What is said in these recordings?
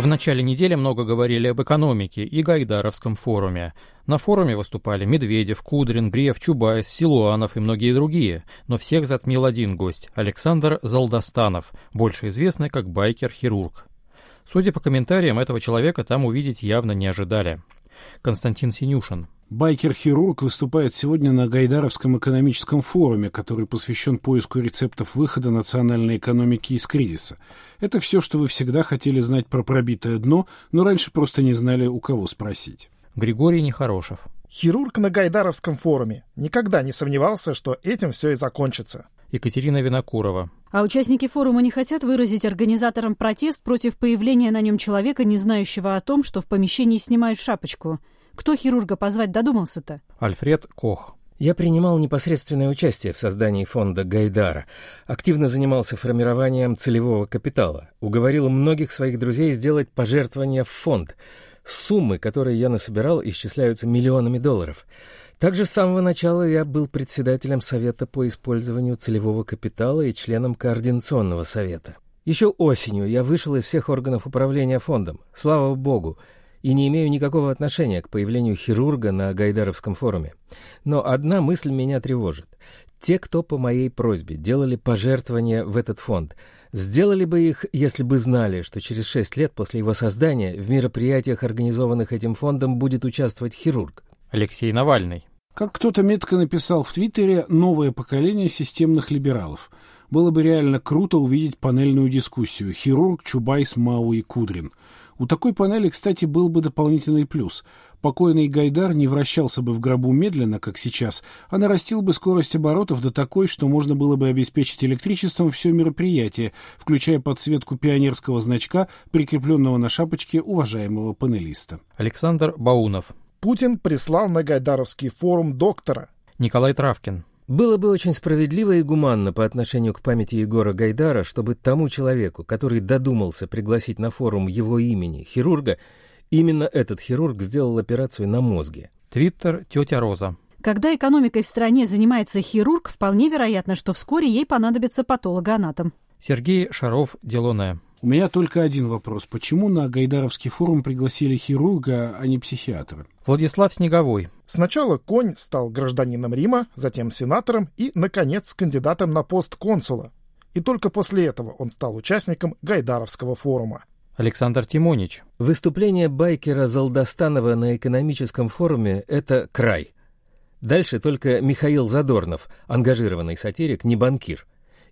В начале недели много говорили об экономике и Гайдаровском форуме. На форуме выступали Медведев, Кудрин, Греф, Чубайс, Силуанов и многие другие, но всех затмил один гость – Александр Залдостанов, больше известный как байкер-хирург. Судя по комментариям, этого человека там увидеть явно не ожидали. Константин Синюшин – Байкер-хирург выступает сегодня на Гайдаровском экономическом форуме, который посвящен поиску рецептов выхода национальной экономики из кризиса. Это все, что вы всегда хотели знать про пробитое дно, но раньше просто не знали, у кого спросить. Григорий Нехорошев. Хирург на Гайдаровском форуме. Никогда не сомневался, что этим все и закончится. Екатерина Винокурова. А участники форума не хотят выразить организаторам протест против появления на нем человека, не знающего о том, что в помещении снимают шапочку – кто хирурга позвать додумался-то? Альфред Кох. Я принимал непосредственное участие в создании фонда Гайдара, активно занимался формированием целевого капитала, уговорил многих своих друзей сделать пожертвования в фонд. Суммы, которые я насобирал, исчисляются миллионами долларов. Также с самого начала я был председателем Совета по использованию целевого капитала и членом Координационного совета. Еще осенью я вышел из всех органов управления фондом. Слава богу, и не имею никакого отношения к появлению хирурга на Гайдаровском форуме. Но одна мысль меня тревожит. Те, кто по моей просьбе делали пожертвования в этот фонд, сделали бы их, если бы знали, что через шесть лет после его создания в мероприятиях, организованных этим фондом, будет участвовать хирург. Алексей Навальный. Как кто-то метко написал в Твиттере, новое поколение системных либералов. Было бы реально круто увидеть панельную дискуссию. Хирург, Чубайс, Мау и Кудрин. У такой панели, кстати, был бы дополнительный плюс. Покойный Гайдар не вращался бы в гробу медленно, как сейчас, а нарастил бы скорость оборотов до такой, что можно было бы обеспечить электричеством все мероприятие, включая подсветку пионерского значка, прикрепленного на шапочке уважаемого панелиста. Александр Баунов. Путин прислал на Гайдаровский форум доктора. Николай Травкин. Было бы очень справедливо и гуманно по отношению к памяти Егора Гайдара, чтобы тому человеку, который додумался пригласить на форум его имени, хирурга, именно этот хирург сделал операцию на мозге. Твиттер «Тетя Роза». Когда экономикой в стране занимается хирург, вполне вероятно, что вскоре ей понадобится патологоанатом. Сергей Шаров-Делоне. У меня только один вопрос. Почему на Гайдаровский форум пригласили хирурга, а не психиатра? Владислав Снеговой. Сначала Конь стал гражданином Рима, затем сенатором и, наконец, кандидатом на пост консула. И только после этого он стал участником Гайдаровского форума. Александр Тимонич. Выступление байкера Залдостанова на экономическом форуме – это край. Дальше только Михаил Задорнов, ангажированный сатирик, не банкир.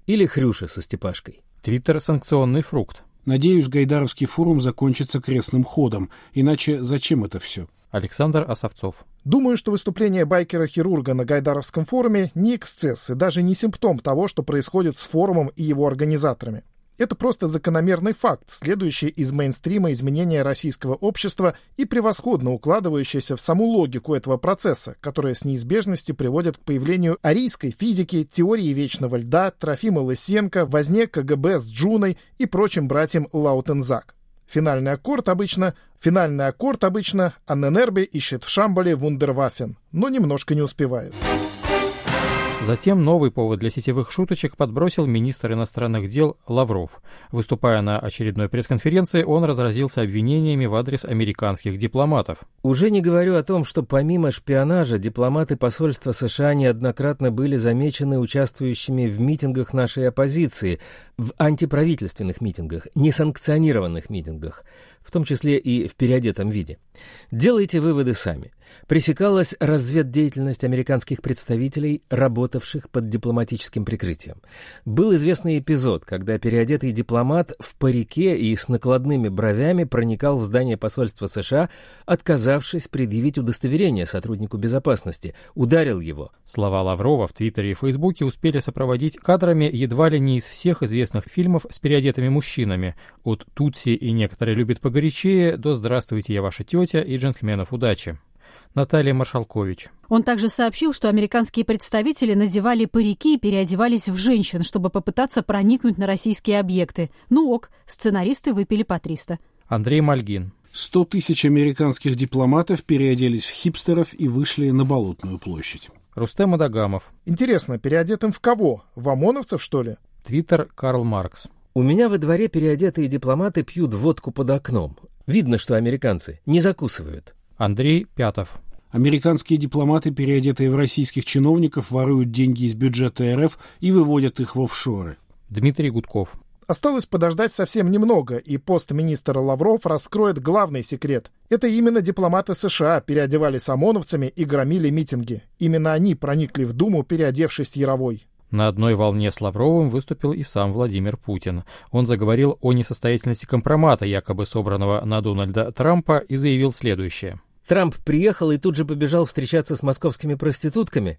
Или Хрюша со Степашкой. Твиттер «Санкционный фрукт». Надеюсь, Гайдаровский форум закончится крестным ходом. Иначе зачем это все? Александр Осовцов. Думаю, что выступление байкера-хирурга на Гайдаровском форуме не эксцесс и даже не симптом того, что происходит с форумом и его организаторами. Это просто закономерный факт, следующий из мейнстрима изменения российского общества и превосходно укладывающийся в саму логику этого процесса, которая с неизбежностью приводит к появлению арийской физики, теории вечного льда, Трофима Лысенко, возне КГБ с Джуной и прочим братьям Лаутензак. Финальный аккорд обычно, финальный аккорд обычно Анненербе ищет в Шамбале вундерваффен, но немножко не успевает. Затем новый повод для сетевых шуточек подбросил министр иностранных дел Лавров. Выступая на очередной пресс-конференции, он разразился обвинениями в адрес американских дипломатов. Уже не говорю о том, что помимо шпионажа дипломаты посольства США неоднократно были замечены участвующими в митингах нашей оппозиции, в антиправительственных митингах, несанкционированных митингах в том числе и в переодетом виде. Делайте выводы сами. Пресекалась разведдеятельность американских представителей, работавших под дипломатическим прикрытием. Был известный эпизод, когда переодетый дипломат в парике и с накладными бровями проникал в здание посольства США, отказавшись предъявить удостоверение сотруднику безопасности, ударил его. Слова Лаврова в Твиттере и Фейсбуке успели сопроводить кадрами едва ли не из всех известных фильмов с переодетыми мужчинами, от «Тутси» и «Некоторые любят поговорить» погорячее до «Здравствуйте, я ваша тетя» и «Джентльменов удачи». Наталья Маршалкович. Он также сообщил, что американские представители надевали парики и переодевались в женщин, чтобы попытаться проникнуть на российские объекты. Ну ок, сценаристы выпили по 300. Андрей Мальгин. Сто тысяч американских дипломатов переоделись в хипстеров и вышли на Болотную площадь. Рустем Адагамов. Интересно, переодетым в кого? В ОМОНовцев, что ли? Твиттер Карл Маркс. У меня во дворе переодетые дипломаты пьют водку под окном. Видно, что американцы не закусывают. Андрей Пятов. Американские дипломаты, переодетые в российских чиновников, воруют деньги из бюджета РФ и выводят их в офшоры. Дмитрий Гудков. Осталось подождать совсем немного, и пост министра Лавров раскроет главный секрет. Это именно дипломаты США переодевались ОМОНовцами и громили митинги. Именно они проникли в Думу, переодевшись Яровой. На одной волне с Лавровым выступил и сам Владимир Путин. Он заговорил о несостоятельности компромата, якобы собранного на Дональда Трампа, и заявил следующее. Трамп приехал и тут же побежал встречаться с московскими проститутками.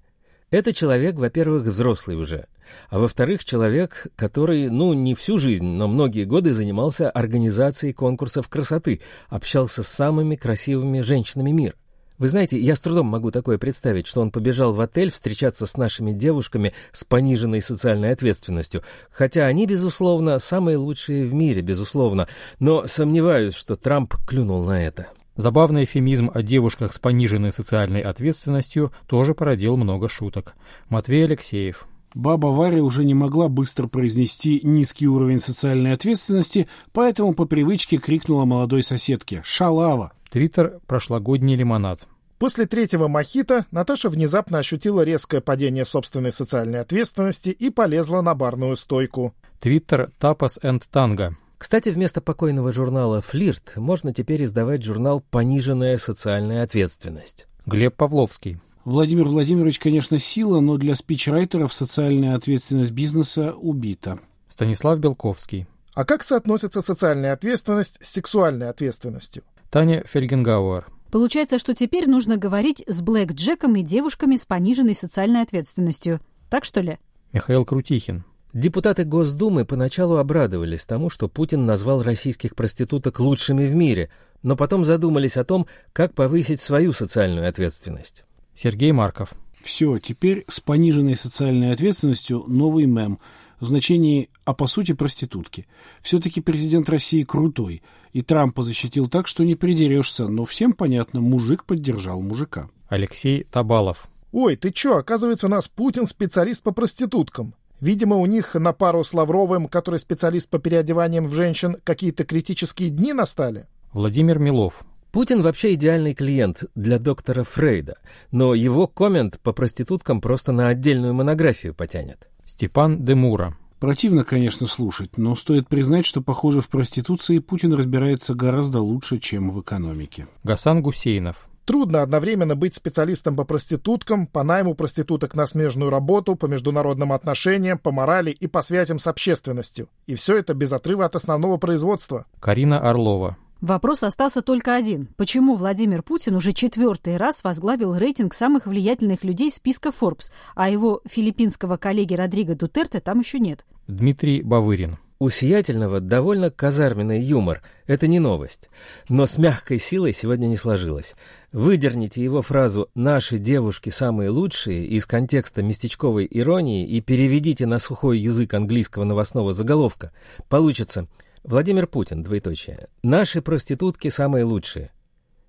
Это человек, во-первых, взрослый уже, а во-вторых, человек, который, ну, не всю жизнь, но многие годы занимался организацией конкурсов красоты, общался с самыми красивыми женщинами мира. Вы знаете, я с трудом могу такое представить, что он побежал в отель встречаться с нашими девушками с пониженной социальной ответственностью, хотя они, безусловно, самые лучшие в мире, безусловно, но сомневаюсь, что Трамп клюнул на это. Забавный эфемизм о девушках с пониженной социальной ответственностью тоже породил много шуток. Матвей Алексеев. Баба Варя уже не могла быстро произнести низкий уровень социальной ответственности, поэтому по привычке крикнула молодой соседке «Шалава!». Твиттер «Прошлогодний лимонад». После третьего мохито Наташа внезапно ощутила резкое падение собственной социальной ответственности и полезла на барную стойку. Твиттер «Тапас энд Танго». Кстати, вместо покойного журнала «Флирт» можно теперь издавать журнал «Пониженная социальная ответственность». Глеб Павловский. Владимир Владимирович, конечно, сила, но для спичрайтеров социальная ответственность бизнеса убита. Станислав Белковский. А как соотносится социальная ответственность с сексуальной ответственностью? Таня Фельгенгауэр. Получается, что теперь нужно говорить с Блэк Джеком и девушками с пониженной социальной ответственностью. Так что ли? Михаил Крутихин. Депутаты Госдумы поначалу обрадовались тому, что Путин назвал российских проституток лучшими в мире, но потом задумались о том, как повысить свою социальную ответственность. Сергей Марков. Все, теперь с пониженной социальной ответственностью новый мем в значении «а по сути проститутки». Все-таки президент России крутой, и Трампа защитил так, что не придерешься, но всем понятно, мужик поддержал мужика. Алексей Табалов. Ой, ты чё, оказывается, у нас Путин специалист по проституткам. Видимо, у них на пару с Лавровым, который специалист по переодеваниям в женщин, какие-то критические дни настали? Владимир Милов. Путин вообще идеальный клиент для доктора Фрейда, но его коммент по проституткам просто на отдельную монографию потянет. Степан Демура. Противно, конечно, слушать, но стоит признать, что, похоже, в проституции Путин разбирается гораздо лучше, чем в экономике. Гасан Гусейнов. Трудно одновременно быть специалистом по проституткам, по найму проституток на смежную работу, по международным отношениям, по морали и по связям с общественностью. И все это без отрыва от основного производства. Карина Орлова. Вопрос остался только один. Почему Владимир Путин уже четвертый раз возглавил рейтинг самых влиятельных людей списка Forbes, а его филиппинского коллеги Родриго Дутерте там еще нет? Дмитрий Бавырин. У Сиятельного довольно казарменный юмор, это не новость. Но с мягкой силой сегодня не сложилось. Выдерните его фразу «наши девушки самые лучшие» из контекста местечковой иронии и переведите на сухой язык английского новостного заголовка. Получится «Владимир Путин, двоеточие, наши проститутки самые лучшие».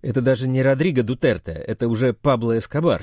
Это даже не Родриго Дутерте, это уже Пабло Эскобар.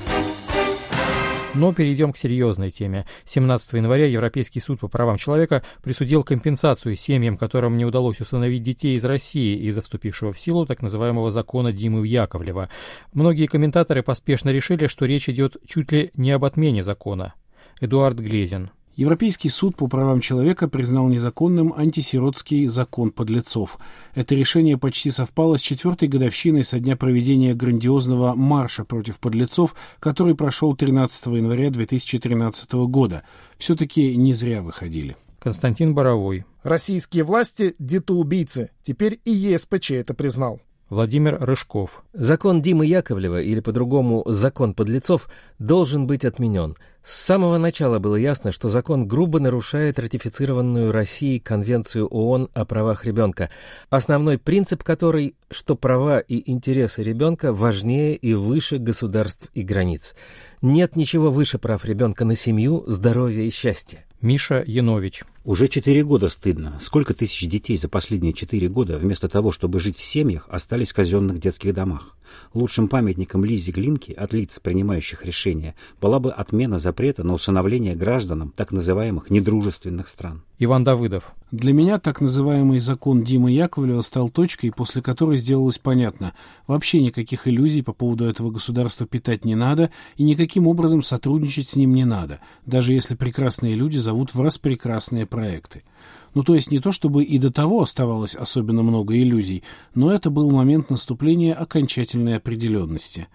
Но перейдем к серьезной теме. 17 января Европейский суд по правам человека присудил компенсацию семьям, которым не удалось установить детей из России из-за вступившего в силу так называемого закона Димы Яковлева. Многие комментаторы поспешно решили, что речь идет чуть ли не об отмене закона. Эдуард Глезин. Европейский суд по правам человека признал незаконным антисиротский закон подлецов. Это решение почти совпало с четвертой годовщиной со дня проведения грандиозного марша против подлецов, который прошел 13 января 2013 года. Все-таки не зря выходили. Константин Боровой. Российские власти – детоубийцы. Теперь и ЕСПЧ это признал. Владимир Рыжков. Закон Димы Яковлева, или по-другому закон подлецов, должен быть отменен. С самого начала было ясно, что закон грубо нарушает ратифицированную Россией Конвенцию ООН о правах ребенка, основной принцип которой, что права и интересы ребенка важнее и выше государств и границ. Нет ничего выше прав ребенка на семью, здоровье и счастье. Миша Янович. Уже четыре года стыдно. Сколько тысяч детей за последние четыре года, вместо того, чтобы жить в семьях, остались в казенных детских домах? Лучшим памятником Лизе Глинки от лиц, принимающих решения, была бы отмена запрета на усыновление гражданам так называемых недружественных стран. Иван Давыдов. Для меня так называемый закон Димы Яковлева стал точкой, после которой сделалось понятно, вообще никаких иллюзий по поводу этого государства питать не надо и никаким образом сотрудничать с ним не надо, даже если прекрасные люди зовут в раз прекрасные проекты. Ну, то есть не то, чтобы и до того оставалось особенно много иллюзий, но это был момент наступления окончательной определенности.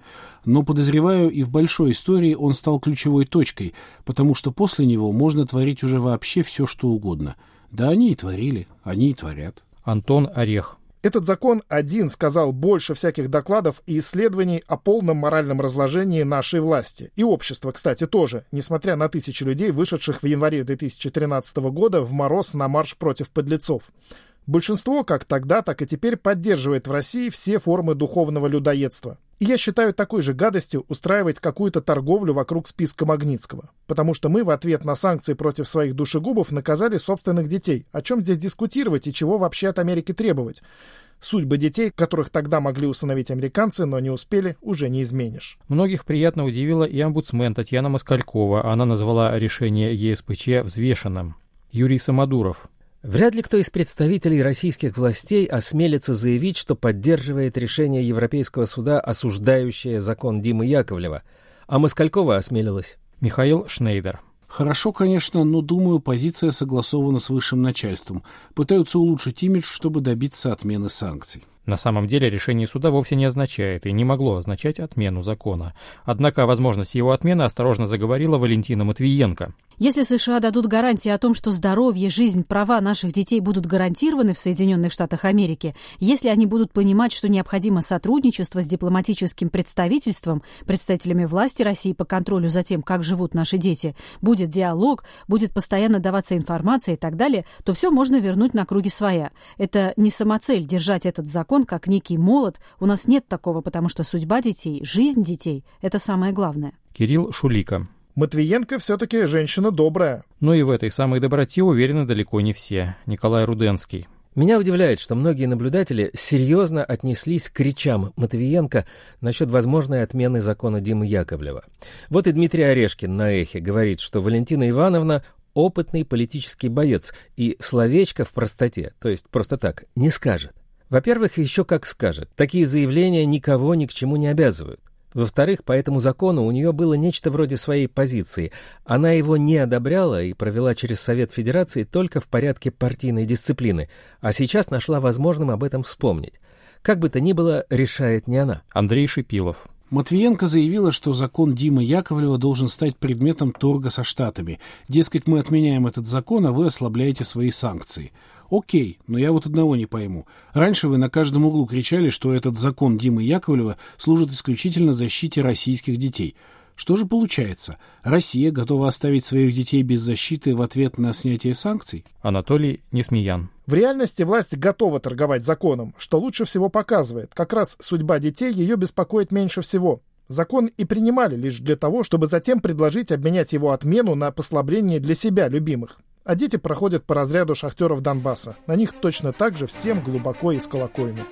Но, подозреваю, и в большой истории он стал ключевой точкой, потому что после него можно творить уже вообще все, что угодно. Да они и творили, они и творят. Антон Орех. Этот закон один сказал больше всяких докладов и исследований о полном моральном разложении нашей власти. И общества, кстати, тоже, несмотря на тысячи людей, вышедших в январе 2013 года в мороз на марш против подлецов. Большинство, как тогда, так и теперь, поддерживает в России все формы духовного людоедства. И я считаю такой же гадостью устраивать какую-то торговлю вокруг списка Магнитского. Потому что мы в ответ на санкции против своих душегубов наказали собственных детей. О чем здесь дискутировать и чего вообще от Америки требовать? Судьбы детей, которых тогда могли усыновить американцы, но не успели, уже не изменишь. Многих приятно удивила и омбудсмен Татьяна Москалькова. Она назвала решение ЕСПЧ взвешенным. Юрий Самодуров. Вряд ли кто из представителей российских властей осмелится заявить, что поддерживает решение Европейского суда, осуждающее закон Димы Яковлева. А Москалькова осмелилась. Михаил Шнейдер. Хорошо, конечно, но, думаю, позиция согласована с высшим начальством. Пытаются улучшить имидж, чтобы добиться отмены санкций. На самом деле решение суда вовсе не означает и не могло означать отмену закона. Однако о возможности его отмены осторожно заговорила Валентина Матвиенко. Если США дадут гарантии о том, что здоровье, жизнь, права наших детей будут гарантированы в Соединенных Штатах Америки, если они будут понимать, что необходимо сотрудничество с дипломатическим представительством, представителями власти России по контролю за тем, как живут наши дети, будет диалог, будет постоянно даваться информация и так далее, то все можно вернуть на круги своя. Это не самоцель держать этот закон как некий молот. У нас нет такого, потому что судьба детей, жизнь детей – это самое главное. Кирилл Шулика. Матвиенко все-таки женщина добрая. Но и в этой самой доброте уверены далеко не все. Николай Руденский. Меня удивляет, что многие наблюдатели серьезно отнеслись к речам Матвиенко насчет возможной отмены закона Димы Яковлева. Вот и Дмитрий Орешкин на «Эхе» говорит, что Валентина Ивановна опытный политический боец и словечко в простоте, то есть просто так, не скажет. Во-первых, еще как скажет. Такие заявления никого ни к чему не обязывают. Во-вторых, по этому закону у нее было нечто вроде своей позиции. Она его не одобряла и провела через Совет Федерации только в порядке партийной дисциплины, а сейчас нашла возможным об этом вспомнить. Как бы то ни было, решает не она. Андрей Шипилов. Матвиенко заявила, что закон Димы Яковлева должен стать предметом торга со Штатами. Дескать, мы отменяем этот закон, а вы ослабляете свои санкции. Окей, но я вот одного не пойму. Раньше вы на каждом углу кричали, что этот закон Димы Яковлева служит исключительно защите российских детей. Что же получается? Россия готова оставить своих детей без защиты в ответ на снятие санкций? Анатолий Несмеян. В реальности власть готова торговать законом, что лучше всего показывает. Как раз судьба детей ее беспокоит меньше всего. Закон и принимали лишь для того, чтобы затем предложить обменять его отмену на послабление для себя любимых. А дети проходят по разряду шахтеров Донбасса. На них точно так же всем глубоко из колокольни.